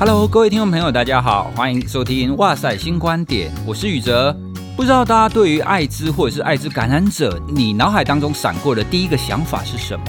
Hello，各位听众朋友，大家好，欢迎收听《哇塞新观点》，我是宇哲。不知道大家对于艾滋或者是艾滋感染者，你脑海当中闪过的第一个想法是什么？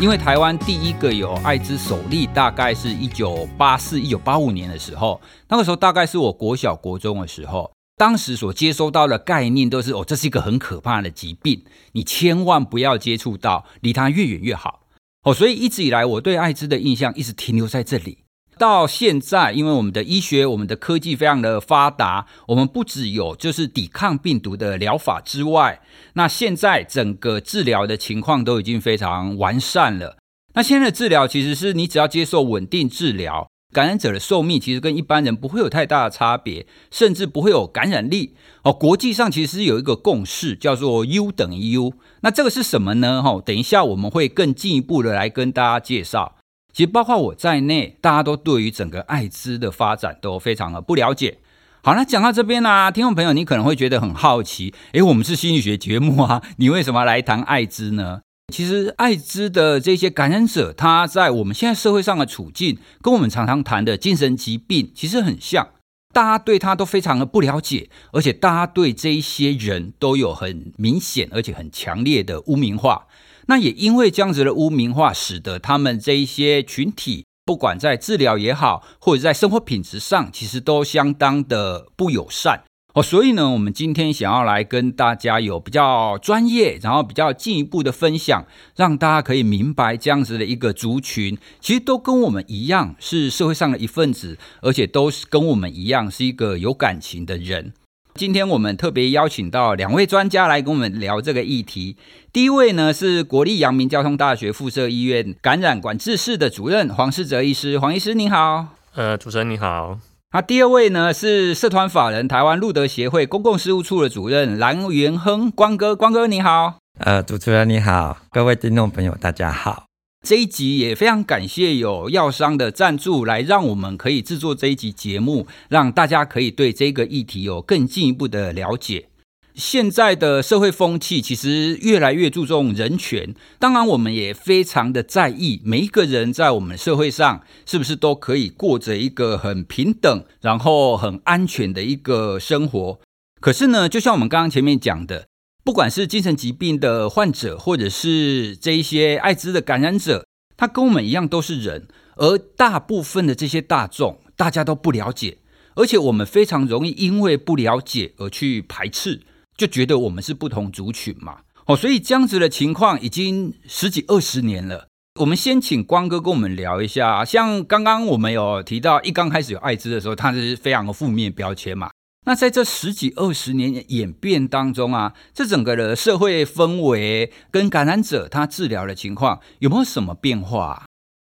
因为台湾第一个有艾滋首例，大概是一九八四、一九八五年的时候，那个时候大概是我国小国中的时候，当时所接收到的概念都是哦，这是一个很可怕的疾病，你千万不要接触到，离它越远越好。哦，所以一直以来我对艾滋的印象一直停留在这里。到现在，因为我们的医学、我们的科技非常的发达，我们不只有就是抵抗病毒的疗法之外，那现在整个治疗的情况都已经非常完善了。那现在的治疗其实是你只要接受稳定治疗，感染者的寿命其实跟一般人不会有太大的差别，甚至不会有感染力。哦，国际上其实是有一个共识，叫做 U 等于 U。那这个是什么呢？哈，等一下我们会更进一步的来跟大家介绍。其实包括我在内，大家都对于整个艾滋的发展都非常的不了解。好，那讲到这边呢、啊，听众朋友，你可能会觉得很好奇，诶，我们是心理学节目啊，你为什么来谈艾滋呢？其实艾滋的这些感染者，他在我们现在社会上的处境，跟我们常常谈的精神疾病其实很像，大家对他都非常的不了解，而且大家对这一些人都有很明显而且很强烈的污名化。那也因为这样子的污名化，使得他们这一些群体，不管在治疗也好，或者在生活品质上，其实都相当的不友善哦。所以呢，我们今天想要来跟大家有比较专业，然后比较进一步的分享，让大家可以明白这样子的一个族群，其实都跟我们一样是社会上的一份子，而且都是跟我们一样是一个有感情的人。今天我们特别邀请到两位专家来跟我们聊这个议题。第一位呢是国立阳明交通大学附设医院感染管制室的主任黄世哲医师，黄医师您好。呃，主持人你好。那第二位呢是社团法人台湾路德协会公共事务处的主任蓝元亨，光哥，光哥你好。呃，主持人你好，各位听众朋友大家好。这一集也非常感谢有药商的赞助，来让我们可以制作这一集节目，让大家可以对这个议题有更进一步的了解。现在的社会风气其实越来越注重人权，当然我们也非常的在意每一个人在我们社会上是不是都可以过着一个很平等，然后很安全的一个生活。可是呢，就像我们刚刚前面讲的。不管是精神疾病的患者，或者是这一些艾滋的感染者，他跟我们一样都是人，而大部分的这些大众，大家都不了解，而且我们非常容易因为不了解而去排斥，就觉得我们是不同族群嘛。哦，所以这样子的情况已经十几二十年了。我们先请光哥跟我们聊一下，像刚刚我们有提到，一刚开始有艾滋的时候，它是非常的负面标签嘛。那在这十几二十年演变当中啊，这整个的社会氛围跟感染者他治疗的情况有没有什么变化？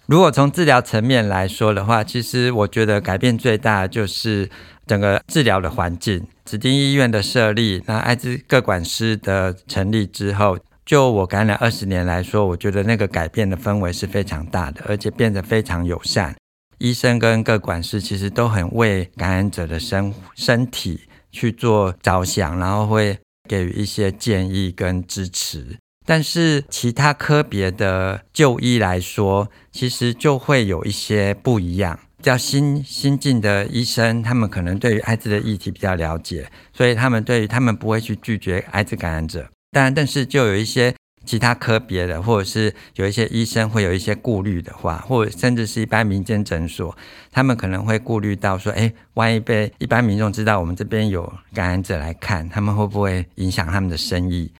如果从治疗层面来说的话，其实我觉得改变最大就是整个治疗的环境，指定医院的设立，那艾滋各管师的成立之后，就我感染二十年来说，我觉得那个改变的氛围是非常大的，而且变得非常友善。医生跟各管事其实都很为感染者的身身体去做着想，然后会给予一些建议跟支持。但是其他科别的就医来说，其实就会有一些不一样。比较新新进的医生，他们可能对于艾滋的议题比较了解，所以他们对于他们不会去拒绝艾滋感染者。但但是就有一些。其他科别的，或者是有一些医生会有一些顾虑的话，或甚至是一般民间诊所，他们可能会顾虑到说，哎，万一被一般民众知道我们这边有感染者来看，他们会不会影响他们的生意？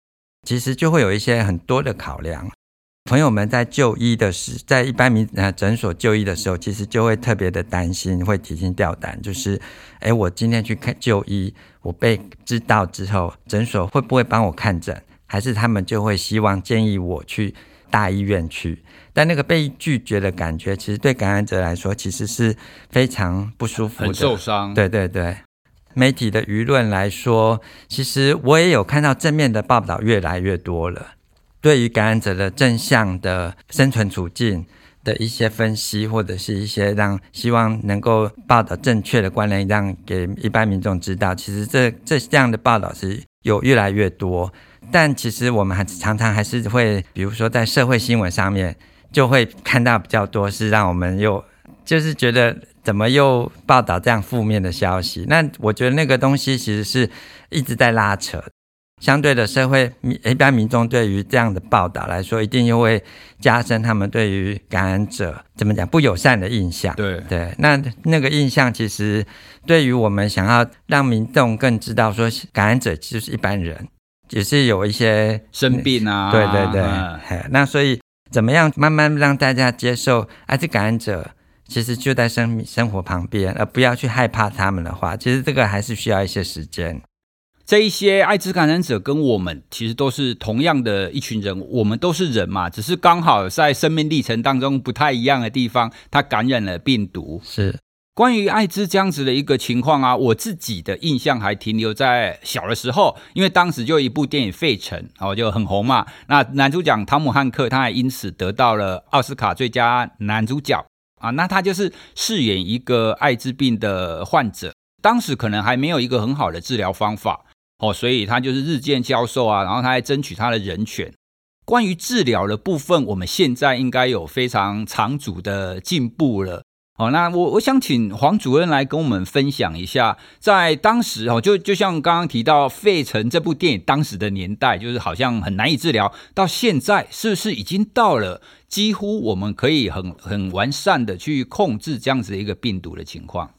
其实就会有一些很多的考量。朋友们在就医的时，在一般民呃诊所就医的时候，其实就会特别的担心，会提心吊胆，就是，哎，我今天去看就医，我被知道之后，诊所会不会帮我看诊？还是他们就会希望建议我去大医院去，但那个被拒绝的感觉，其实对感染者来说，其实是非常不舒服的，很受伤。对对对，媒体的舆论来说，其实我也有看到正面的报道越来越多了，对于感染者的正向的生存处境的一些分析，或者是一些让希望能够报道正确的观念，让给一般民众知道，其实这这这样的报道是有越来越多。但其实我们还常常还是会，比如说在社会新闻上面，就会看到比较多是让我们又就是觉得怎么又报道这样负面的消息？那我觉得那个东西其实是一直在拉扯。相对的，社会一般民众对于这样的报道来说，一定又会加深他们对于感染者怎么讲不友善的印象。对对，那那个印象其实对于我们想要让民众更知道说，感染者就是一般人，也是有一些生病啊。对对对，啊、那所以怎么样慢慢让大家接受艾滋感染者其实就在生生活旁边，而不要去害怕他们的话，其实这个还是需要一些时间。这一些艾滋感染者跟我们其实都是同样的一群人，我们都是人嘛，只是刚好在生命历程当中不太一样的地方，他感染了病毒。是关于艾滋这样子的一个情况啊，我自己的印象还停留在小的时候，因为当时就有一部电影《费城》哦就很红嘛，那男主角汤姆汉克他还因此得到了奥斯卡最佳男主角啊，那他就是饰演一个艾滋病的患者，当时可能还没有一个很好的治疗方法。哦，所以他就是日渐消瘦啊，然后他还争取他的人权。关于治疗的部分，我们现在应该有非常长足的进步了。哦，那我我想请黄主任来跟我们分享一下，在当时哦，就就像刚刚提到《费城》这部电影，当时的年代就是好像很难以治疗，到现在是不是已经到了几乎我们可以很很完善的去控制这样子的一个病毒的情况？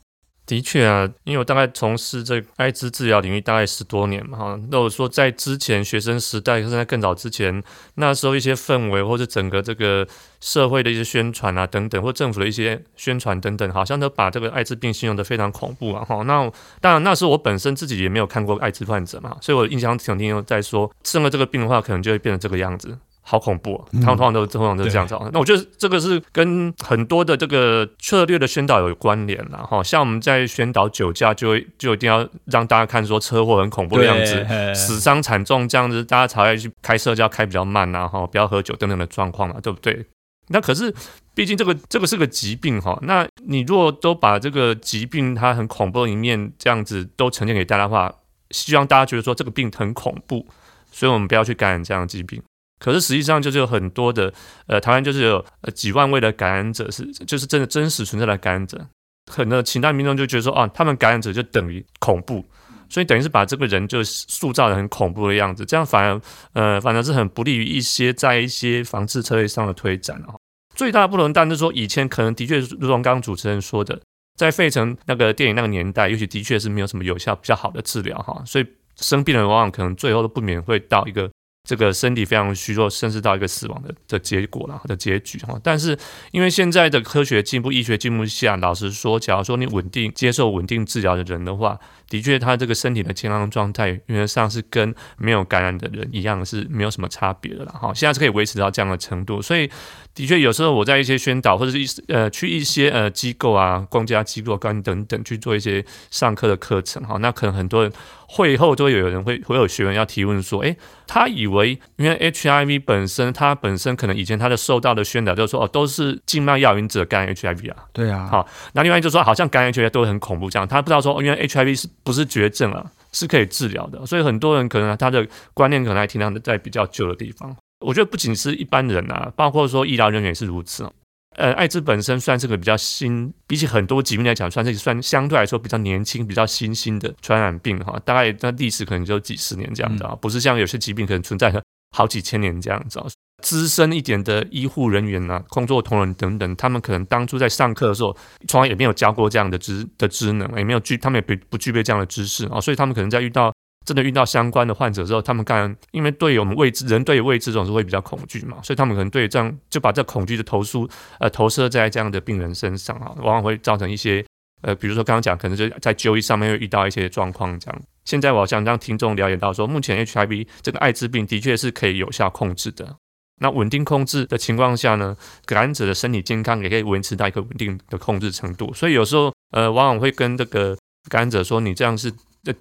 的确啊，因为我大概从事这艾滋治疗领域大概十多年嘛，哈。那我说在之前学生时代，甚至在更早之前，那时候一些氛围或者整个这个社会的一些宣传啊等等，或政府的一些宣传等等，好像都把这个艾滋病形容得非常恐怖啊，哈。那当然那时候我本身自己也没有看过艾滋患者嘛，所以我印象肯定又在说生了这个病的话，可能就会变成这个样子。好恐怖啊！他们通常都通常都是这样子。嗯、那我觉得这个是跟很多的这个策略的宣导有关联了哈。像我们在宣导酒驾，就会就一定要让大家看说车祸很恐怖的样子，死伤惨重这样子，大家才会去开车就要开比较慢啊，哈，不要喝酒等等的状况嘛，对不对？那可是毕竟这个这个是个疾病哈。那你如果都把这个疾病它很恐怖的一面这样子都呈现给大家的话，希望大家觉得说这个病很恐怖，所以我们不要去感染这样的疾病。可是实际上就是有很多的，呃，台湾就是有呃几万位的感染者是，就是真的真实存在的感染者，很多其他民众就觉得说，啊，他们感染者就等于恐怖，所以等于是把这个人就塑造的很恐怖的样子，这样反而，呃，反而是很不利于一些在一些防治策略上的推展哦。最大的不同，当然是说以前可能的确如同刚刚主持人说的，在费城那个电影那个年代，也许的确是没有什么有效比较好的治疗哈，所以生病的人往往可能最后都不免会到一个。这个身体非常虚弱，甚至到一个死亡的的结果了的结局哈。但是因为现在的科学进步、医学进步下，老实说，假如说你稳定接受稳定治疗的人的话，的确他这个身体的健康状态原则上是跟没有感染的人一样，是没有什么差别的了哈。现在是可以维持到这样的程度，所以的确有时候我在一些宣导或者是一呃去一些呃机构啊、公家机构干等等去做一些上课的课程哈，那可能很多人。会后都会有人会会有学员要提问说，诶，他以为因为 HIV 本身，他本身可能以前他的受到的宣导就是说，哦，都是静脉药瘾者感染 HIV 啊，对啊，好，那另外就说好像感染 HIV 都很恐怖这样，他不知道说，因为 HIV 是不是绝症啊，是可以治疗的，所以很多人可能他的观念可能还停留在比较旧的地方。我觉得不仅是一般人啊，包括说医疗人员也是如此。呃，艾滋本身算是个比较新，比起很多疾病来讲，算是算相对来说比较年轻、比较新兴的传染病哈。大概那历史可能就几十年这样子啊，不是像有些疾病可能存在了好几千年这样子啊。资深一点的医护人员啊，工作同仁等等，他们可能当初在上课的时候，从来也没有教过这样的知的职能，也没有具，他们也不不具备这样的知识啊，所以他们可能在遇到。真的遇到相关的患者之后，他们干因为对于我们未知，人对于未知总是会比较恐惧嘛，所以他们可能对这样就把这恐惧的投诉呃投射在这样的病人身上啊，往往会造成一些呃，比如说刚刚讲，可能就在就医上面会遇到一些状况这样。现在我想让听众了解到说，目前 HIV 这个艾滋病的确是可以有效控制的。那稳定控制的情况下呢，感染者的身体健康也可以维持到一个稳定的控制程度。所以有时候呃，往往会跟这个感染者说，你这样是。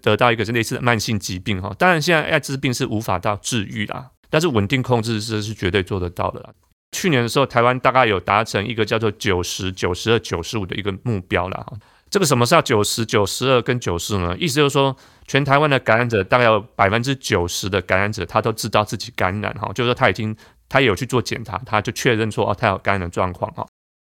得到一个是类似的慢性疾病哈，当然现在艾滋病是无法到治愈啦，但是稳定控制这是绝对做得到的啦。去年的时候，台湾大概有达成一个叫做九十九十二九十五的一个目标了哈。这个什么是要九十九十二跟九十呢？意思就是说，全台湾的感染者大概有百分之九十的感染者，他都知道自己感染哈，就是说他已经他有去做检查，他就确认说哦，他有感染的状况哈。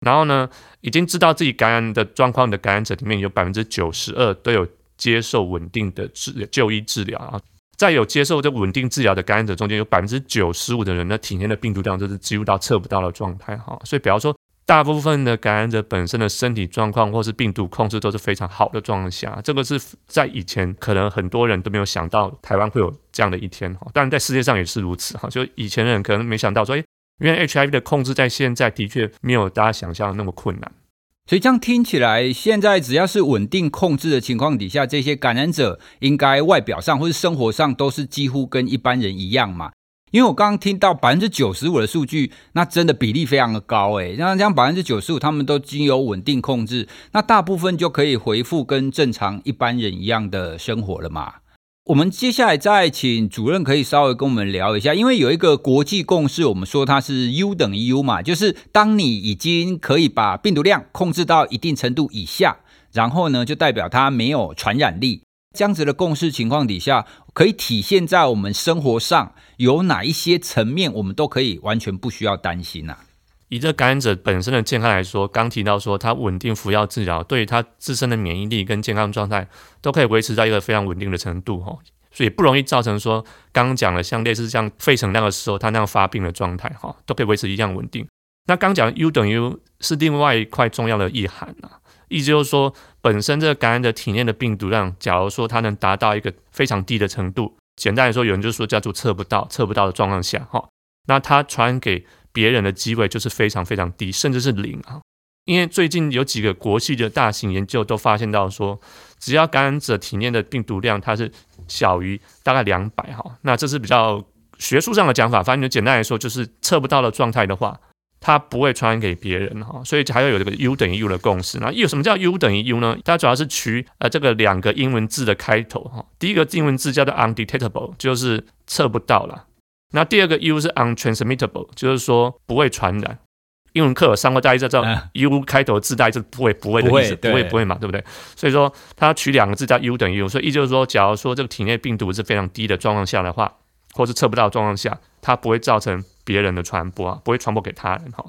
然后呢，已经知道自己感染的状况的感染者里面有百分之九十二都有接受稳定的治就医治疗啊。在有接受这稳定治疗的感染者中间，有百分之九十五的人呢体内的病毒量都是几乎到测不到的状态哈。所以，比方说，大部分的感染者本身的身体状况或是病毒控制都是非常好的状况下，这个是在以前可能很多人都没有想到台湾会有这样的一天哈。当然，在世界上也是如此哈。就以前的人可能没想到说，诶，原来 HIV 的控制在现在的确没有大家想象的那么困难。所以这样听起来，现在只要是稳定控制的情况底下，这些感染者应该外表上或是生活上都是几乎跟一般人一样嘛？因为我刚刚听到百分之九十五的数据，那真的比例非常的高诶。那这样百分之九十五他们都经由稳定控制，那大部分就可以回复跟正常一般人一样的生活了嘛？我们接下来再请主任可以稍微跟我们聊一下，因为有一个国际共识，我们说它是 U 等于 U 嘛，就是当你已经可以把病毒量控制到一定程度以下，然后呢，就代表它没有传染力。这样子的共识情况底下，可以体现在我们生活上有哪一些层面，我们都可以完全不需要担心呐、以这感染者本身的健康来说，刚提到说他稳定服药治疗，对于他自身的免疫力跟健康状态都可以维持在一个非常稳定的程度哈，所以不容易造成说刚刚讲的像类似像肺成那个时候他那样发病的状态哈，都可以维持一样稳定。那刚讲 U 等于 U 是另外一块重要的意涵啊，意思就是说本身这个感染者体内的病毒量，假如说它能达到一个非常低的程度，简单来说，有人就说叫做测不到，测不到的状况下哈，那它传给别人的机会就是非常非常低，甚至是零啊！因为最近有几个国际的大型研究都发现到说，只要感染者体内的病毒量它是小于大概两百哈，那这是比较学术上的讲法。反正就简单来说，就是测不到的状态的话，它不会传染给别人哈。所以还要有这个 U 等于 U 的共识。那有什么叫 U 等于 U 呢？它主要是取呃这个两个英文字的开头哈。第一个英文字叫做 undetectable，就是测不到了。那第二个 U 是 untransmittable，就是说不会传染。英文课有上过，大家知道 U 开头自带就不会不会的意思，不会不会嘛，对不对？所以说它取两个字叫 U 等于 U，所以意就是说，假如说这个体内病毒是非常低的状况下的话，或是测不到的状况下，它不会造成别人的传播啊，不会传播给他人哈。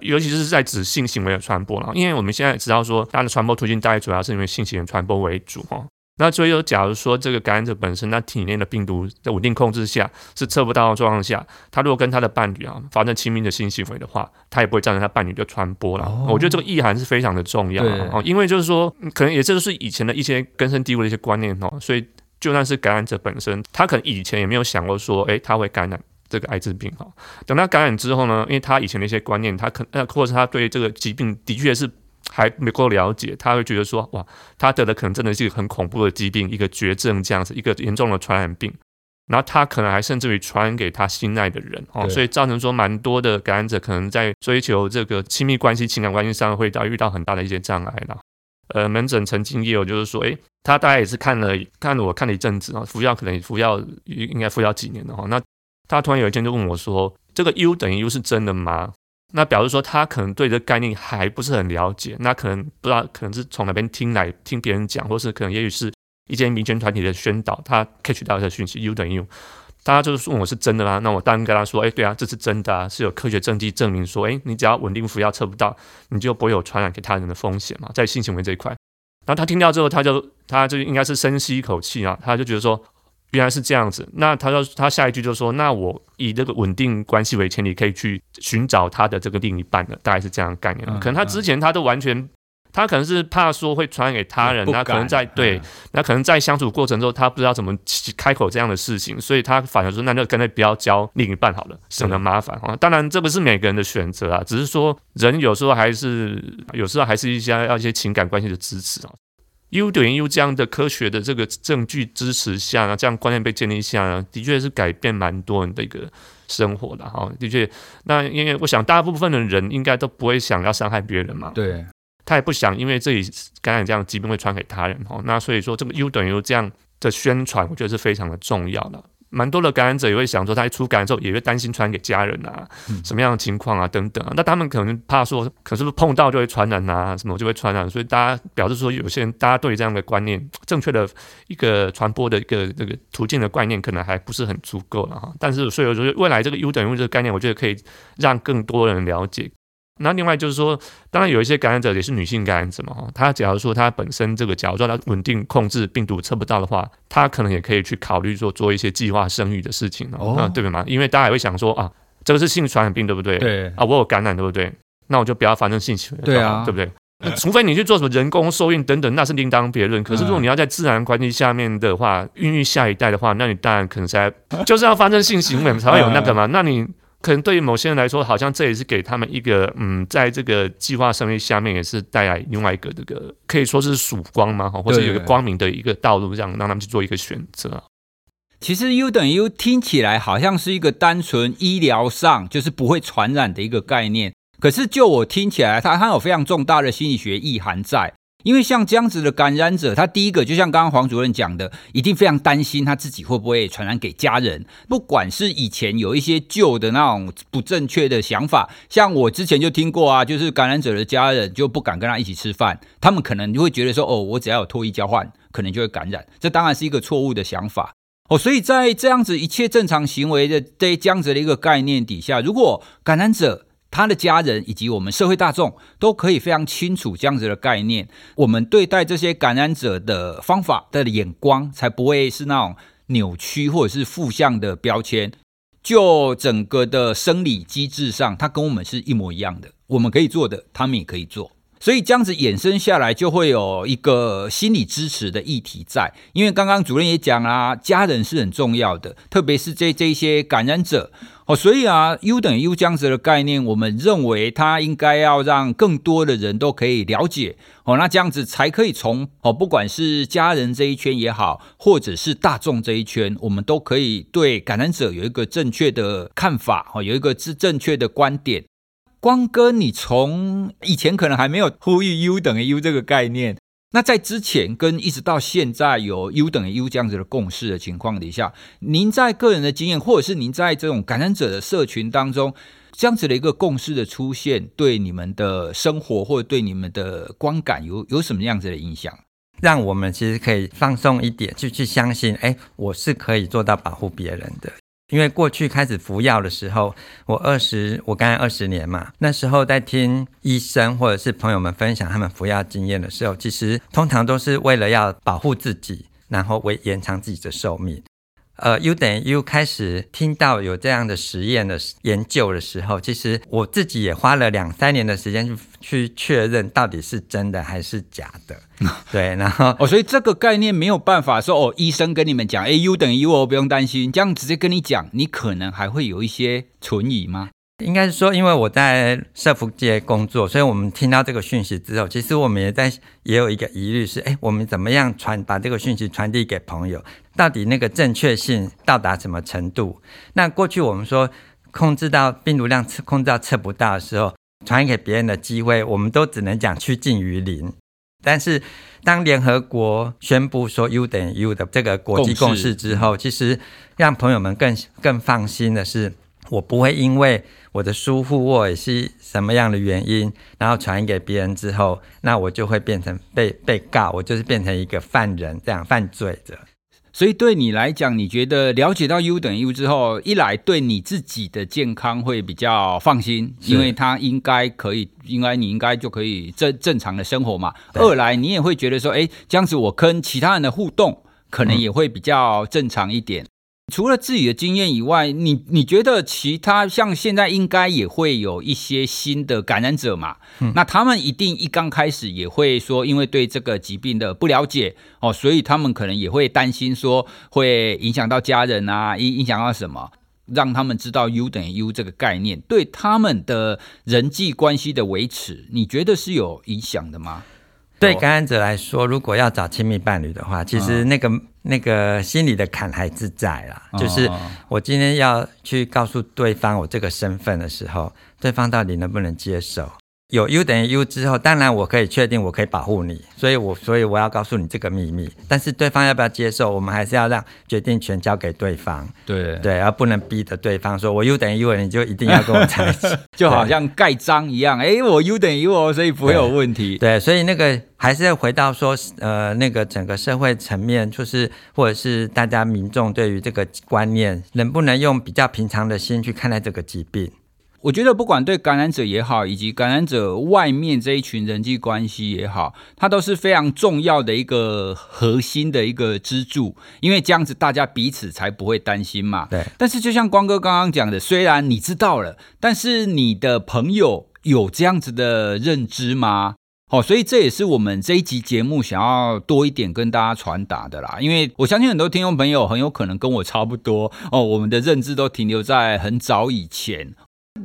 尤其是在指性行为的传播了，因为我们现在知道说，它的传播途径大概主要是因为性行为传播为主哈。那所以说，假如说这个感染者本身他体内的病毒在稳定控制下是测不到的状况下，他如果跟他的伴侣啊发生亲密的性行为的话，他也不会造成他伴侣的传播了。哦、我觉得这个意涵是非常的重要哦，因为就是说，可能也这就是以前的一些根深蒂固的一些观念哦。所以就算是感染者本身，他可能以前也没有想过说，诶，他会感染这个艾滋病哈。等他感染之后呢，因为他以前的一些观念，他可呃，或者是他对这个疾病的确是。还没够了解，他会觉得说，哇，他得的可能真的是一个很恐怖的疾病，一个绝症这样子，一个严重的传染病。然后他可能还甚至于传染给他心爱的人哦，所以造成说蛮多的感染者可能在追求这个亲密关系、情感关系上会到遇到很大的一些障碍了。呃，门诊曾经也有就是说，诶，他大概也是看了看了我看了一阵子啊，服药可能服药应该服药几年了哈。那他突然有一天就问我说，这个 U 等于 U 是真的吗？那表示说他可能对这个概念还不是很了解，那可能不知道，可能是从哪边听来听别人讲，或是可能也许是一些民间团体的宣导，他 catch 到这讯息，U 等于 U，大家就是问我是真的啦？那我当然跟他说，哎，对啊，这是真的啊，是有科学证据证明说，哎，你只要稳定服药测不到，你就不会有传染给他人的风险嘛，在性行为这一块。然后他听到之后，他就他就应该是深吸一口气啊，他就觉得说。原来是这样子，那他说他下一句就说，那我以这个稳定关系为前提，可以去寻找他的这个另一半的，大概是这样的概念。可能他之前他都完全，他可能是怕说会传染给他人，他可能在对，那可能在相处过程中，他不知道怎么开口这样的事情，所以他反而说，那就干脆不要交另一半好了，省得麻烦啊。当然这不是每个人的选择啊，只是说人有时候还是有时候还是一些要一些情感关系的支持啊。U 等于 U 这样的科学的这个证据支持下呢，这样观念被建立下呢，的确是改变蛮多人的一个生活的哈。的确，那因为我想大部分的人应该都不会想要伤害别人嘛，对，他也不想因为自己感染这样的疾病会传给他人哈。那所以说这个 U 等于 U 这样的宣传，我觉得是非常的重要的。蛮多的感染者也会想说，他一出感染之后也会担心传给家人啊，什么样的情况啊等等啊。那他们可能怕说，可是不是碰到就会传染啊，什么就会传染。所以大家表示说，有些人大家对于这样的观念，正确的一个传播的一个这个途径的观念，可能还不是很足够了哈。但是所以我觉得未来这个 U 等于这个概念，我觉得可以让更多人了解。那另外就是说，当然有一些感染者也是女性感染者嘛，哈，她假如说她本身这个，假如说她稳定控制病毒测不到的话，她可能也可以去考虑说做一些计划生育的事情哦，嗯，对不对嘛？因为大家也会想说啊，这个是性传染病，对不对？对啊，我有感染，对不对？那我就不要发生性行为，对啊，对不对？除非你去做什么人工受孕等等，那是另当别论。可是如果你要在自然环境下面的话，孕育下一代的话，那你当然可能才就是要发生性行为才会有那个嘛。那你可能对于某些人来说，好像这也是给他们一个嗯，在这个计划生育下面也是带来另外一个这个可以说是曙光嘛，或者有一个光明的一个道路，这样让他们去做一个选择。其实 U 等于 U 听起来好像是一个单纯医疗上就是不会传染的一个概念。可是，就我听起来，它它有非常重大的心理学意涵在。因为像这样子的感染者，他第一个就像刚刚黄主任讲的，一定非常担心他自己会不会传染给家人。不管是以前有一些旧的那种不正确的想法，像我之前就听过啊，就是感染者的家人就不敢跟他一起吃饭，他们可能就会觉得说，哦，我只要有唾液交换，可能就会感染。这当然是一个错误的想法哦。所以在这样子一切正常行为的这这样子的一个概念底下，如果感染者，他的家人以及我们社会大众都可以非常清楚这样子的概念，我们对待这些感染者的方法的眼光才不会是那种扭曲或者是负向的标签。就整个的生理机制上，它跟我们是一模一样的，我们可以做的，他们也可以做。所以这样子衍生下来，就会有一个心理支持的议题在。因为刚刚主任也讲啦，家人是很重要的，特别是这这些感染者哦。所以啊，U 等于 U 这样子的概念，我们认为它应该要让更多的人都可以了解哦。那这样子才可以从哦，不管是家人这一圈也好，或者是大众这一圈，我们都可以对感染者有一个正确的看法哦，有一个是正确的观点。光哥，你从以前可能还没有呼吁 U 等于 U 这个概念，那在之前跟一直到现在有 U 等于 U 这样子的共识的情况底下，您在个人的经验，或者是您在这种感染者的社群当中，这样子的一个共识的出现，对你们的生活或者对你们的观感有有什么样子的影响？让我们其实可以放松一点，就去相信，哎，我是可以做到保护别人的。因为过去开始服药的时候，我二十，我刚才二十年嘛，那时候在听医生或者是朋友们分享他们服药经验的时候，其实通常都是为了要保护自己，然后为延长自己的寿命。呃，U 等于 U 开始听到有这样的实验的研究的时候，其实我自己也花了两三年的时间去去确认到底是真的还是假的。对，然后哦，所以这个概念没有办法说哦，医生跟你们讲，哎，U 等于 U 哦，不用担心，这样直接跟你讲，你可能还会有一些存疑吗？应该是说，因为我在社福界工作，所以我们听到这个讯息之后，其实我们也在也有一个疑虑是，哎，我们怎么样传把这个讯息传递给朋友？到底那个正确性到达什么程度？那过去我们说控制到病毒量测控制到测不到的时候，传给别人的机会，我们都只能讲趋近于零。但是当联合国宣布说 U 等于 U 的这个国际共识之后，其实让朋友们更更放心的是，我不会因为我的疏忽或者是什么样的原因，然后传给别人之后，那我就会变成被被告，我就是变成一个犯人，这样犯罪者。所以对你来讲，你觉得了解到 U 等于 U 之后，一来对你自己的健康会比较放心，因为他应该可以，应该你应该就可以正正常的生活嘛。二来你也会觉得说，哎，这样子我跟其他人的互动可能也会比较正常一点。嗯除了自己的经验以外，你你觉得其他像现在应该也会有一些新的感染者嘛？嗯，那他们一定一刚开始也会说，因为对这个疾病的不了解哦，所以他们可能也会担心说会影响到家人啊，影影响到什么，让他们知道 U 等于 U 这个概念对他们的人际关系的维持，你觉得是有影响的吗？对感染者来说，如果要找亲密伴侣的话，其实那个、嗯、那个心里的坎还自在啦。就是我今天要去告诉对方我这个身份的时候，对方到底能不能接受？有 U 等于 U 之后，当然我可以确定我可以保护你，所以我所以我要告诉你这个秘密。但是对方要不要接受，我们还是要让决定权交给对方。对对，而不能逼着对方说，我 U 等于 U，你就一定要跟我在一起，就好像盖章一样。哎，我 U 等于 U，所以不会有问题。对，对，所以那个还是要回到说，呃，那个整个社会层面，就是或者是大家民众对于这个观念，能不能用比较平常的心去看待这个疾病？我觉得不管对感染者也好，以及感染者外面这一群人际关系也好，它都是非常重要的一个核心的一个支柱，因为这样子大家彼此才不会担心嘛。对。但是就像光哥刚刚讲的，虽然你知道了，但是你的朋友有这样子的认知吗？哦，所以这也是我们这一集节目想要多一点跟大家传达的啦。因为我相信很多听众朋友很有可能跟我差不多哦，我们的认知都停留在很早以前。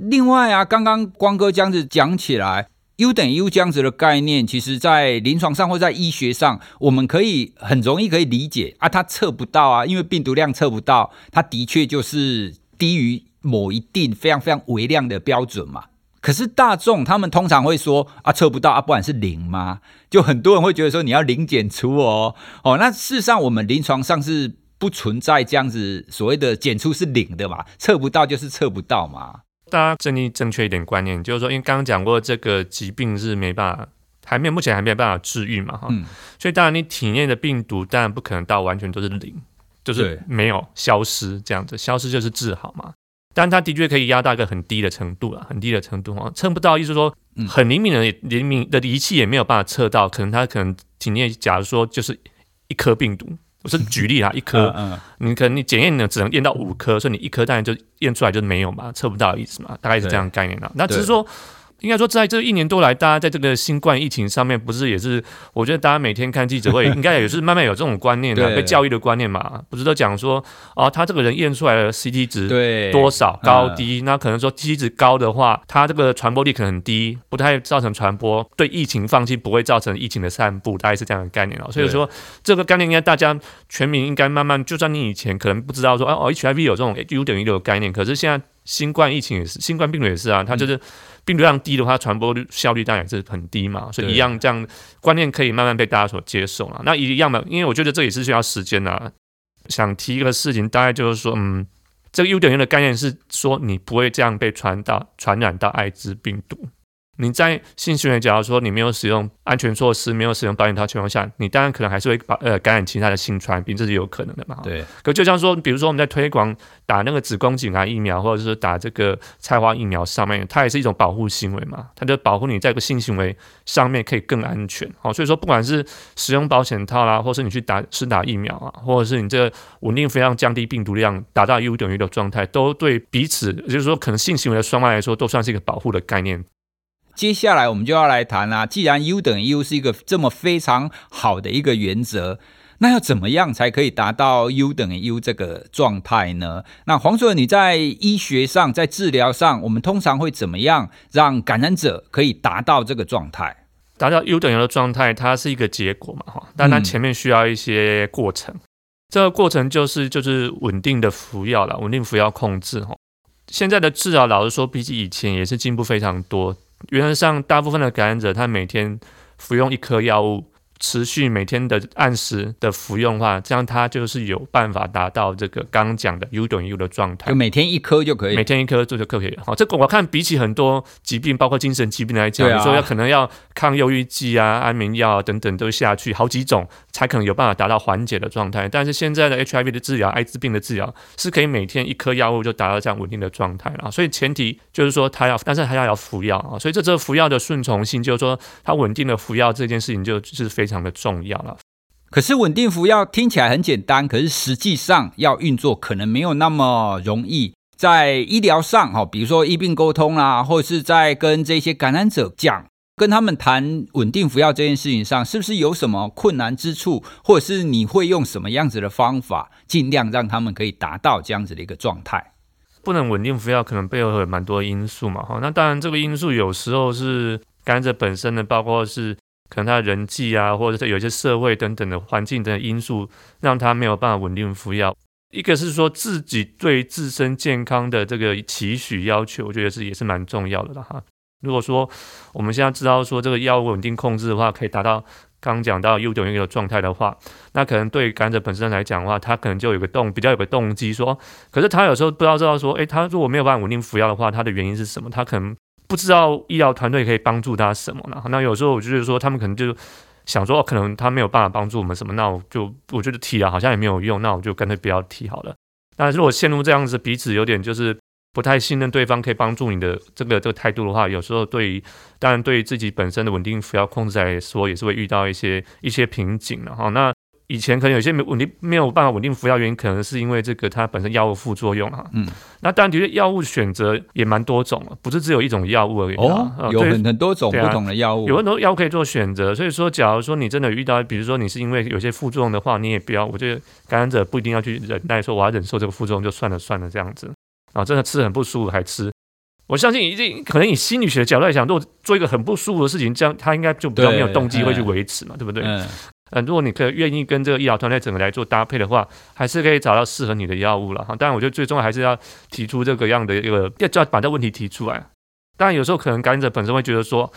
另外啊，刚刚光哥这样子讲起来，U 等于 U 这样子的概念，其实在临床上或在医学上，我们可以很容易可以理解啊，它测不到啊，因为病毒量测不到，它的确就是低于某一定非常非常微量的标准嘛。可是大众他们通常会说啊，测不到啊，不然是零吗？就很多人会觉得说你要零检出哦，哦，那事实上我们临床上是不存在这样子所谓的检出是零的嘛，测不到就是测不到嘛。大家建立正确一点观念，就是说，因为刚刚讲过，这个疾病是没办法，还没有目前还没有办法治愈嘛，哈、嗯，所以当然你体内的病毒当然不可能到完全都是零，就是没有消失这样子，消失就是治好嘛。但它的确可以压到一个很低的程度啊，很低的程度啊，测不到，意思说很灵敏的灵敏的仪器也没有办法测到，可能它可能体内假如说就是一颗病毒。我是举例啊，一颗，嗯，你可能你检验呢只能验到五颗，所以你一颗当然就验出来就没有嘛，测不到的意思嘛，大概是这样概念啦。那只是说。应该说，在这一年多来，大家在这个新冠疫情上面，不是也是？我觉得大家每天看记者会，应该也是慢慢有这种观念的，被教育的观念嘛。不是都讲说，哦，他这个人验出来的 CT 值多少高低？那可能说 CT 值高的话，他这个传播力可能很低，不太造成传播，对疫情放弃，不会造成疫情的散布，大概是这样的概念哦。所以说，这个概念应该大家全民应该慢慢，就算你以前可能不知道说，哦，HIV 有这种 U 等于六的概念，可是现在新冠疫情也是，新冠病毒也是啊，它就是。病毒量低的话，传播率效率当然也是很低嘛，所以一样这样观念可以慢慢被大家所接受了。那一样的，因为我觉得这也是需要时间的。想提一个事情，大概就是说，嗯，这个 U 等于的概念是说，你不会这样被传到传染到艾滋病毒。你在性行为，假如说你没有使用安全措施，没有使用保险套情况下，你当然可能还是会把呃感染其他的性传染病，这是有可能的嘛。对。可就像说，比如说我们在推广打那个子宫颈癌疫苗，或者是打这个菜花疫苗上面，它也是一种保护行为嘛，它就保护你在个性行为上面可以更安全。好，所以说不管是使用保险套啦，或是你去打施打疫苗啊，或者是你这个稳定非常降低病毒量，达到 U 等于的状态，都对彼此，也就是说可能性行为的双方来说，都算是一个保护的概念。接下来我们就要来谈啦、啊。既然 U 等于 U 是一个这么非常好的一个原则，那要怎么样才可以达到 U 等于 U 这个状态呢？那黄主任，你在医学上，在治疗上，我们通常会怎么样让感染者可以达到这个状态？达到 U 等于 U 的状态，它是一个结果嘛，哈，但它前面需要一些过程。嗯、这个过程就是就是稳定的服药了，稳定服药控制哈。现在的治疗，老实说，比起以前也是进步非常多。原则上，大部分的感染者，他每天服用一颗药物。持续每天的按时的服用的话，这样它就是有办法达到这个刚刚讲的 U 等于 U 的状态。就每天一颗就可以，每天一颗就就可以。好，这个我看比起很多疾病，包括精神疾病来讲，你说要可能要抗忧郁剂啊、安眠药啊等等都下去好几种，才可能有办法达到缓解的状态。但是现在的 HIV 的治疗、艾滋病的治疗是可以每天一颗药物就达到这样稳定的状态了。所以前提就是说他要，但是他要要服药啊。所以这这个服药的顺从性，就是说他稳定的服药这件事情就是非非常的重要了，可是稳定服药听起来很简单，可是实际上要运作可能没有那么容易。在医疗上，哈，比如说医病沟通啦，或者是在跟这些感染者讲，跟他们谈稳定服药这件事情上，是不是有什么困难之处，或者是你会用什么样子的方法，尽量让他们可以达到这样子的一个状态？不能稳定服药，可能背后有蛮多因素嘛，哈。那当然，这个因素有时候是感染者本身的，包括是。可能他的人际啊，或者是有一些社会等等的环境等等因素，让他没有办法稳定服药。一个是说自己对自身健康的这个期许要求，我觉得是也是蛮重要的了哈。如果说我们现在知道说这个药物稳定控制的话，可以达到刚讲到 U 等于 U 的状态的话，那可能对感染者本身来讲的话，他可能就有个动比较有个动机说，可是他有时候不知道知道说，诶，他如果没有办法稳定服药的话，他的原因是什么？他可能。不知道医疗团队可以帮助他什么呢？那有时候我就是说，他们可能就想说，哦，可能他没有办法帮助我们什么，那我就我觉得提了好像也没有用，那我就干脆不要提好了。那如果陷入这样子彼此有点就是不太信任对方可以帮助你的这个这个态度的话，有时候对于当然对于自己本身的稳定服药控制来说，也是会遇到一些一些瓶颈的哈。那以前可能有些没稳定没有办法稳定服药，原因可能是因为这个它本身药物副作用哈。嗯，那当然的确药物选择也蛮多种，不是只有一种药物而已。哦，有很很多种不同的药物，有很多药物可以做选择。所以说，假如说你真的遇到，比如说你是因为有些副作用的话，你也不要。我觉得感染者不一定要去忍耐，说我要忍受这个副作用就算了算了这样子。啊，真的吃很不舒服还吃，我相信一定可能以心理学的角度来讲，如果做一个很不舒服的事情，这样他应该就比较没有动机会去维持嘛，对，对不对？嗯，嗯，如果你可以愿意跟这个医疗团队整个来做搭配的话，还是可以找到适合你的药物了哈。当然，我觉得最重要还是要提出这个样的一个，要要把这个问题提出来。当然，有时候可能感染者本身会觉得说，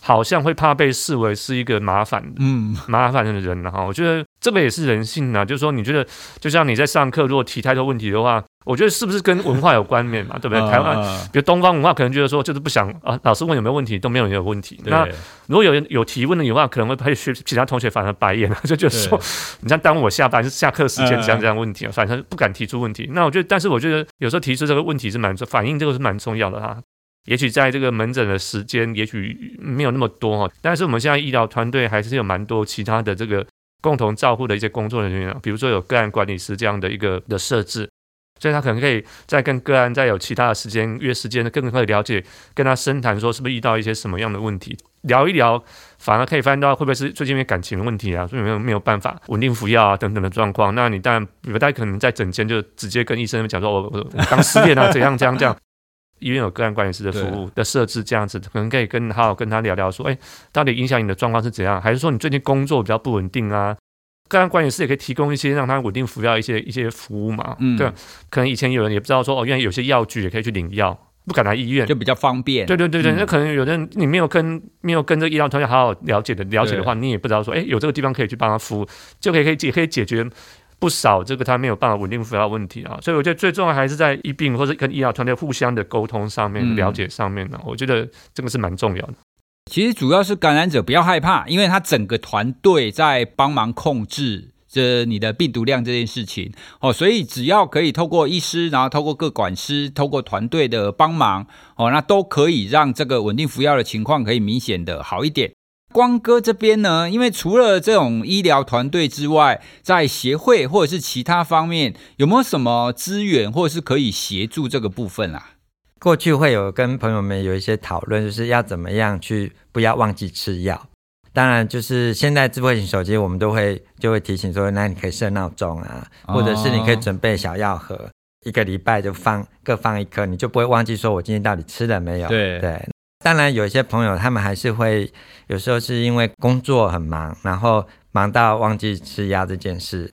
好像会怕被视为是一个麻烦，嗯，麻烦的人了哈。我觉得这个也是人性啊，就是说，你觉得就像你在上课，如果提太多问题的话。我觉得是不是跟文化有关联嘛？对不对？台湾，比如东方文化可能觉得说，就是不想啊，老师问有没有问题，都没有人有问题。那如果有人有提问的话，可能会被学其他同学反而白眼了，就觉得说，你像耽误我下班是下课时间这样这样问题啊，反正不敢提出问题。那我觉得，但是我觉得有时候提出这个问题是蛮重，反映这个是蛮重要的哈。也许在这个门诊的时间，也许没有那么多哈，但是我们现在医疗团队还是有蛮多其他的这个共同照护的一些工作人员，比如说有个案管理师这样的一个的设置。所以他可能可以再跟个案再有其他的时间约时间，更可以了解，跟他深谈说是不是遇到一些什么样的问题，聊一聊，反而可以发现到会不会是最近因为感情问题啊，所以没有没有办法稳定服药啊等等的状况。那你当然不太可能在诊间就直接跟医生讲说我我我刚失恋啊怎样怎样这样。医院有个案管理师的服务的设置这样子，可能可以跟好好跟他聊聊说，哎，到底影响你的状况是怎样？还是说你最近工作比较不稳定啊？个案管理师也可以提供一些让他稳定服药一些一些服务嘛，嗯，对，可能以前有人也不知道说哦，原来有些药具也可以去领药，不敢来医院，就比较方便。对对对对，嗯、那可能有的人你没有跟没有跟这个医疗团队好好了解的了解的话，你也不知道说，哎，有这个地方可以去帮他服务，就可以可以解可以解决不少这个他没有办法稳定服药问题啊。所以我觉得最重要还是在医病或者跟医疗团队互相的沟通上面、了解上面呢，我觉得这个是蛮重要的。其实主要是感染者不要害怕，因为他整个团队在帮忙控制这你的病毒量这件事情哦，所以只要可以透过医师，然后透过各管师，透过团队的帮忙哦，那都可以让这个稳定服药的情况可以明显的好一点。光哥这边呢，因为除了这种医疗团队之外，在协会或者是其他方面，有没有什么资源或者是可以协助这个部分啊？过去会有跟朋友们有一些讨论，就是要怎么样去不要忘记吃药。当然，就是现在智慧型手机，我们都会就会提醒说，那你可以设闹钟啊，或者是你可以准备小药盒，哦、一个礼拜就放各放一颗，你就不会忘记说我今天到底吃了没有。对对。当然，有一些朋友他们还是会有时候是因为工作很忙，然后忙到忘记吃鸭这件事。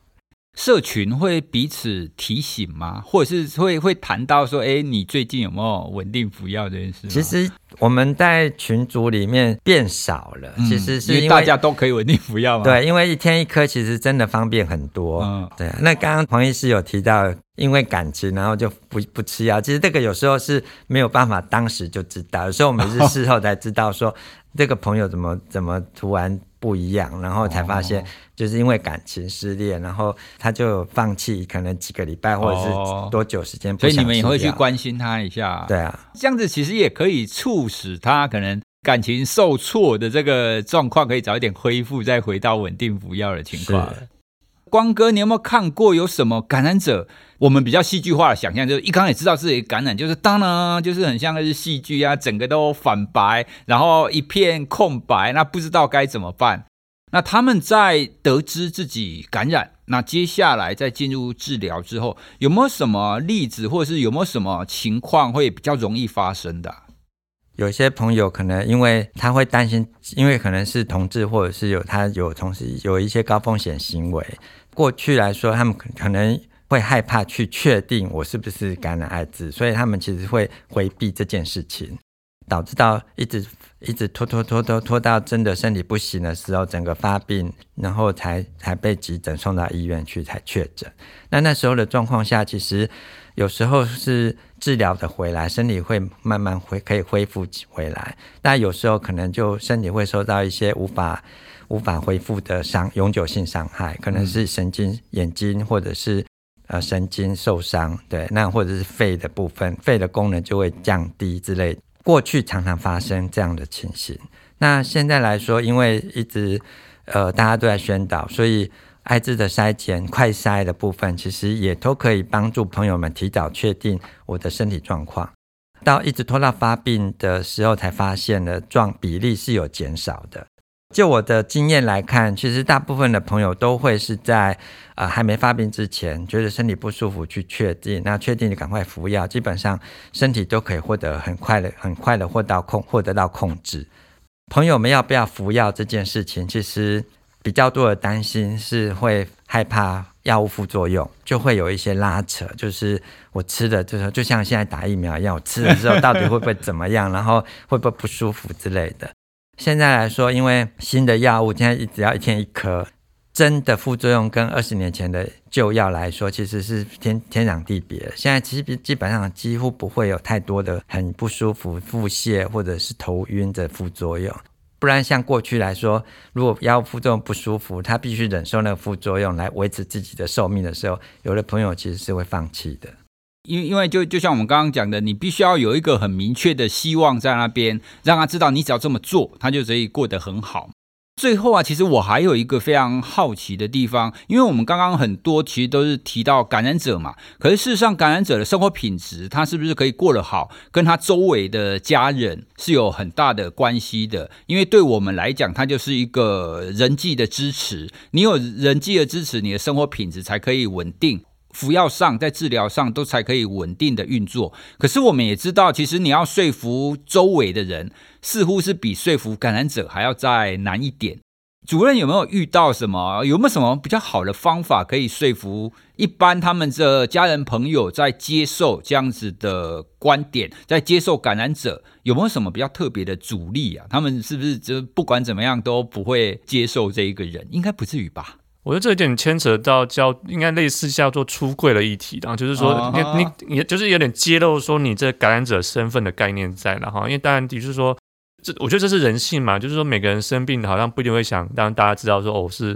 社群会彼此提醒吗？或者是会会谈到说，哎，你最近有没有稳定服药这件事？其实我们在群组里面变少了，嗯、其实是因为，大家都可以稳定服药嘛。对，因为一天一颗，其实真的方便很多。嗯，对。那刚刚黄医师有提到，因为感情，然后就不不吃药。其实这个有时候是没有办法当时就知道，有时候我们是事后才知道说，说 这个朋友怎么怎么突然。不一样，然后才发现，就是因为感情失恋，然后他就放弃，可能几个礼拜或者是多久时间。所以你们也会去关心他一下。对啊，这样子其实也可以促使他可能感情受挫的这个状况可以早一点恢复，再回到稳定服药的情况。光哥，你有没有看过有什么感染者？我们比较戏剧化的想象，就是一刚也知道自己感染，就是当然就是很像那是戏剧啊，整个都反白，然后一片空白，那不知道该怎么办。那他们在得知自己感染，那接下来在进入治疗之后，有没有什么例子，或者是有没有什么情况会比较容易发生的？有些朋友可能因为他会担心，因为可能是同志，或者是有他有同时有一些高风险行为。过去来说，他们可能会害怕去确定我是不是感染艾滋，所以他们其实会回避这件事情，导致到一直 一直拖拖拖拖拖到真的身体不行的时候，整个发病，然后才才被急诊送到医院去才确诊。那那时候的状况下，其实有时候是治疗的回来，身体会慢慢恢可以恢复回来，但有时候可能就身体会受到一些无法。无法恢复的伤，永久性伤害，可能是神经、眼睛或者是呃神经受伤，对，那或者是肺的部分，肺的功能就会降低之类。过去常常发生这样的情形。那现在来说，因为一直呃大家都在宣导，所以艾滋的筛检、快筛的部分，其实也都可以帮助朋友们提早确定我的身体状况。到一直拖到发病的时候，才发现了状比例是有减少的。就我的经验来看，其实大部分的朋友都会是在呃还没发病之前，觉得身体不舒服去确定，那确定就赶快服药，基本上身体都可以获得很快的、很快的获到控、获得到控制。朋友们要不要服药这件事情，其实比较多的担心是会害怕药物副作用，就会有一些拉扯。就是我吃的就是就像现在打疫苗一样，我吃了之后到底会不会怎么样，然后会不会不舒服之类的。现在来说，因为新的药物现在只要一天一颗，真的副作用跟二十年前的旧药来说，其实是天天壤地别。现在其实基本上几乎不会有太多的很不舒服、腹泻或者是头晕的副作用。不然像过去来说，如果药物副作用不舒服，他必须忍受那个副作用来维持自己的寿命的时候，有的朋友其实是会放弃的。因因为就就像我们刚刚讲的，你必须要有一个很明确的希望在那边，让他知道你只要这么做，他就可以过得很好。最后啊，其实我还有一个非常好奇的地方，因为我们刚刚很多其实都是提到感染者嘛，可是事实上感染者的生活品质，他是不是可以过得好，跟他周围的家人是有很大的关系的。因为对我们来讲，它就是一个人际的支持，你有人际的支持，你的生活品质才可以稳定。服药上，在治疗上都才可以稳定的运作。可是我们也知道，其实你要说服周围的人，似乎是比说服感染者还要再难一点。主任有没有遇到什么？有没有什么比较好的方法可以说服一般他们的家人朋友在接受这样子的观点，在接受感染者有没有什么比较特别的阻力啊？他们是不是就不管怎么样都不会接受这一个人？应该不至于吧？我觉得这有点牵扯到叫应该类似叫做出柜的议题，然后就是说你你也就是有点揭露说你这感染者身份的概念在了哈，因为当然的确说这我觉得这是人性嘛，就是说每个人生病好像不一定会想让大家知道说哦是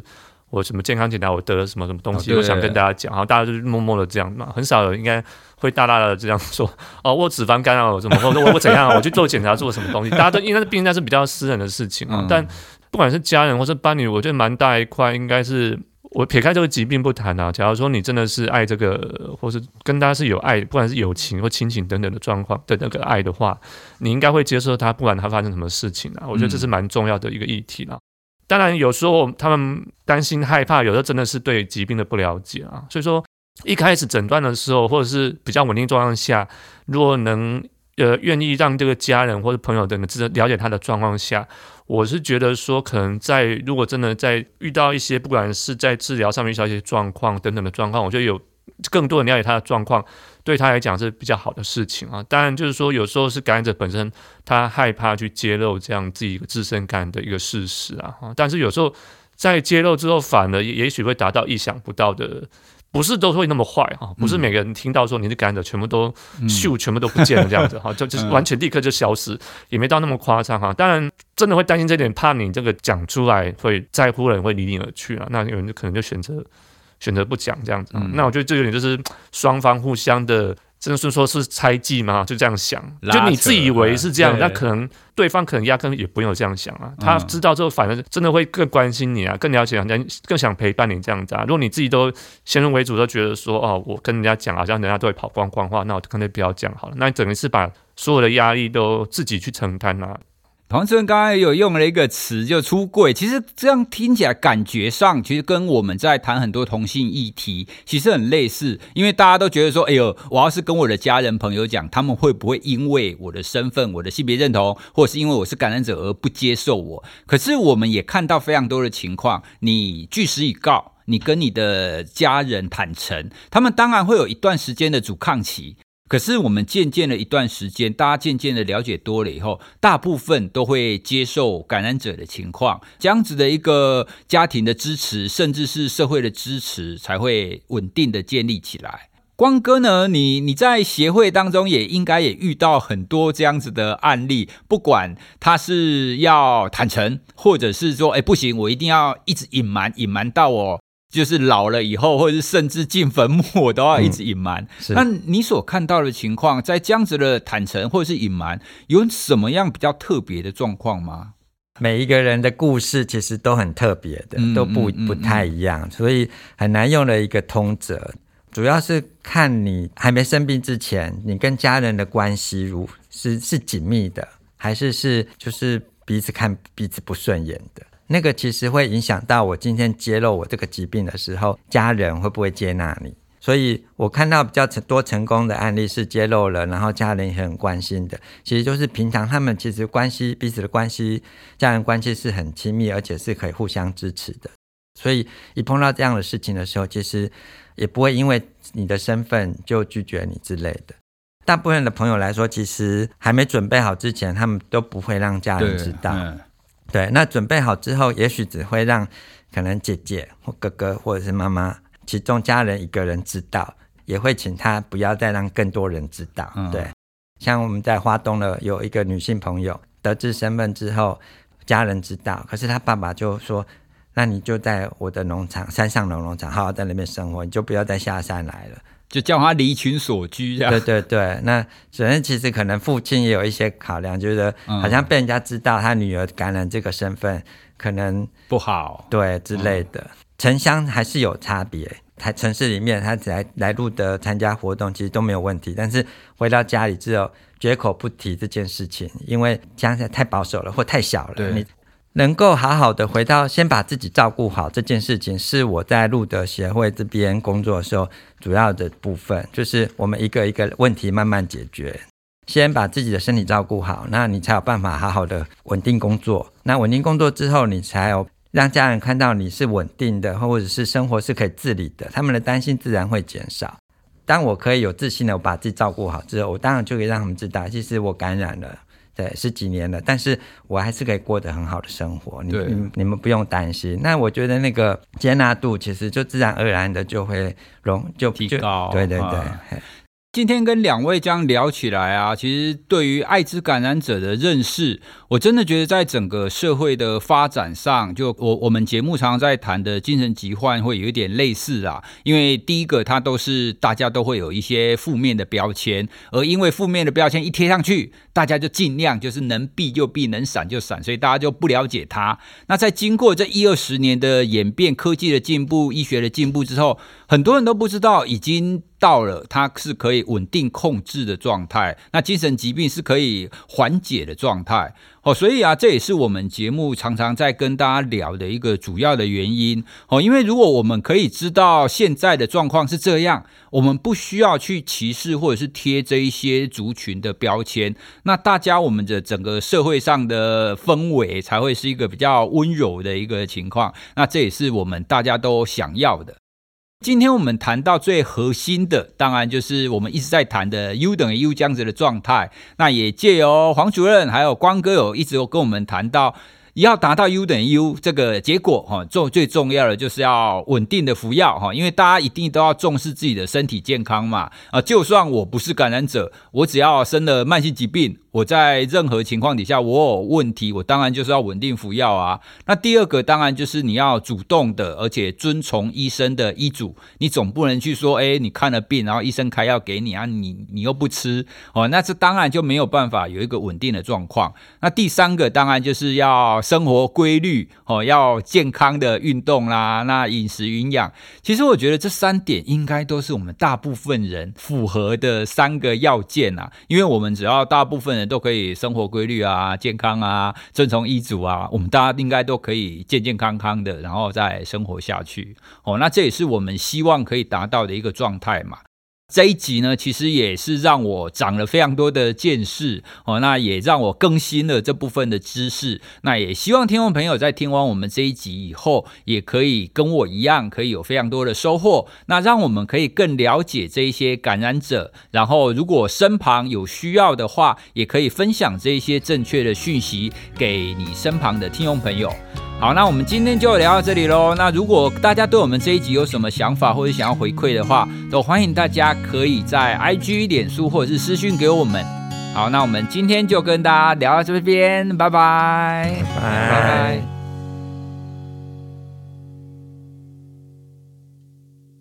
我什么健康检查我得了什么什么东西，我想跟大家讲，然后大家就是默默的这样嘛，很少有应该会大大的这样说哦我脂肪肝啊我什么或者我我怎样我去做检查做什么东西，大家都应该是毕竟那是比较私人的事情啊，但。不管是家人或是伴侣，我觉得蛮大一块，应该是我撇开这个疾病不谈啊。假如说你真的是爱这个，或是跟他是有爱，不管是友情或亲情等等的状况的那个爱的话，你应该会接受他，不管他发生什么事情啊。我觉得这是蛮重要的一个议题啦。嗯、当然，有时候他们担心害怕，有时候真的是对疾病的不了解啊。所以说，一开始诊断的时候，或者是比较稳定状况下，如果能呃愿意让这个家人或者朋友等等知道了解他的状况下。我是觉得说，可能在如果真的在遇到一些，不管是在治疗上面遇到一些状况等等的状况，我觉得有更多人了解他的状况，对他来讲是比较好的事情啊。当然，就是说有时候是感染者本身他害怕去揭露这样自己自身感染的一个事实啊。但是有时候在揭露之后，反而也许会达到意想不到的。不是都会那么坏哈，不是每个人听到说你是感染者，全部都咻，全部都不见了这样子 哈，就就是完全立刻就消失，也没到那么夸张哈。当然，真的会担心这点，怕你这个讲出来会在乎人会离你而去啊。那有人就可能就选择选择不讲这样子。那我觉得这有点就是双方互相的。真的是说是猜忌吗？就这样想，就你自以为是这样，那可能对方可能压根也不用这样想啊。他知道之后，反而真的会更关心你啊，更了解人家，更想陪伴你这样子啊。如果你自己都先入为主，都觉得说哦，我跟人家讲，好像人家都会跑光光的话，那我干脆不要讲好了。那你整个是把所有的压力都自己去承担啊。庞主任刚才有用了一个词，就出柜。其实这样听起来，感觉上其实跟我们在谈很多同性议题，其实很类似。因为大家都觉得说，哎呦，我要是跟我的家人朋友讲，他们会不会因为我的身份、我的性别认同，或者是因为我是感染者而不接受我？可是我们也看到非常多的情况，你据实以告，你跟你的家人坦诚，他们当然会有一段时间的阻抗期。可是我们渐渐的一段时间，大家渐渐的了解多了以后，大部分都会接受感染者的情况，这样子的一个家庭的支持，甚至是社会的支持，才会稳定的建立起来。光哥呢，你你在协会当中也应该也遇到很多这样子的案例，不管他是要坦诚，或者是说，哎，不行，我一定要一直隐瞒，隐瞒到我就是老了以后，或者是甚至进坟墓，我都要一直隐瞒。是那你所看到的情况，在这样子的坦诚或者是隐瞒，有什么样比较特别的状况吗？每一个人的故事其实都很特别的，都不不太一样，所以很难用了一个通则。主要是看你还没生病之前，你跟家人的关系如是是紧密的，还是是就是彼此看彼此不顺眼的。那个其实会影响到我今天揭露我这个疾病的时候，家人会不会接纳你？所以我看到比较多成功的案例是揭露了，然后家人也很关心的。其实就是平常他们其实关系彼此的关系，家人关系是很亲密，而且是可以互相支持的。所以一碰到这样的事情的时候，其实也不会因为你的身份就拒绝你之类的。大部分的朋友来说，其实还没准备好之前，他们都不会让家人知道。对，那准备好之后，也许只会让可能姐姐或哥哥或者是妈妈其中家人一个人知道，也会请他不要再让更多人知道。嗯、对，像我们在花东的有一个女性朋友得知身份之后，家人知道，可是他爸爸就说：“那你就在我的农场山上的农场好好在那边生活，你就不要再下山来了。”就叫他离群索居，这样。对对对，那首先其实可能父亲也有一些考量，就是好像被人家知道他女儿感染这个身份，可能不好，对之类的。城乡还是有差别，在城市里面他只来来路的参加活动，其实都没有问题。但是回到家里之后，绝口不提这件事情，因为家太保守了或太小了。你能够好好的回到，先把自己照顾好这件事情，是我在路德协会这边工作的时候主要的部分，就是我们一个一个问题慢慢解决。先把自己的身体照顾好，那你才有办法好好的稳定工作。那稳定工作之后，你才有让家人看到你是稳定的，或者是生活是可以自理的，他们的担心自然会减少。当我可以有自信的把自己照顾好之后，我当然就可以让他们知道，其实我感染了。对，十几年了，但是我还是可以过得很好的生活。你你，你们不用担心。那我觉得那个接纳度其实就自然而然的就会容就提高。对对对。啊今天跟两位这样聊起来啊，其实对于艾滋感染者的认识，我真的觉得在整个社会的发展上，就我我们节目常常在谈的精神疾患会有一点类似啊。因为第一个，它都是大家都会有一些负面的标签，而因为负面的标签一贴上去，大家就尽量就是能避就避，能闪就闪，所以大家就不了解它。那在经过这一二十年的演变，科技的进步，医学的进步之后，很多人都不知道已经。到了，它是可以稳定控制的状态，那精神疾病是可以缓解的状态。哦，所以啊，这也是我们节目常常在跟大家聊的一个主要的原因。哦，因为如果我们可以知道现在的状况是这样，我们不需要去歧视或者是贴这一些族群的标签，那大家我们的整个社会上的氛围才会是一个比较温柔的一个情况。那这也是我们大家都想要的。今天我们谈到最核心的，当然就是我们一直在谈的 U 等于 U 这样子的状态。那也借由黄主任还有光哥有一直有跟我们谈到。要达到 U 等于 U 这个结果哈，重最重要的就是要稳定的服药哈，因为大家一定都要重视自己的身体健康嘛啊，就算我不是感染者，我只要生了慢性疾病，我在任何情况底下我有问题，我当然就是要稳定服药啊。那第二个当然就是你要主动的，而且遵从医生的医嘱，你总不能去说，哎，你看了病，然后医生开药给你啊，你你又不吃哦，那这当然就没有办法有一个稳定的状况。那第三个当然就是要。生活规律哦，要健康的运动啦，那饮食营养，其实我觉得这三点应该都是我们大部分人符合的三个要件啊。因为我们只要大部分人都可以生活规律啊、健康啊、遵从医嘱啊，我们大家应该都可以健健康康的，然后再生活下去哦。那这也是我们希望可以达到的一个状态嘛。这一集呢，其实也是让我长了非常多的见识哦，那也让我更新了这部分的知识。那也希望听众朋友在听完我们这一集以后，也可以跟我一样，可以有非常多的收获。那让我们可以更了解这一些感染者，然后如果身旁有需要的话，也可以分享这一些正确的讯息给你身旁的听众朋友。好，那我们今天就聊到这里喽。那如果大家对我们这一集有什么想法或者想要回馈的话，都欢迎大家可以在 IG、脸书或者是私讯给我们。好，那我们今天就跟大家聊到这边，拜拜，拜拜。拜拜。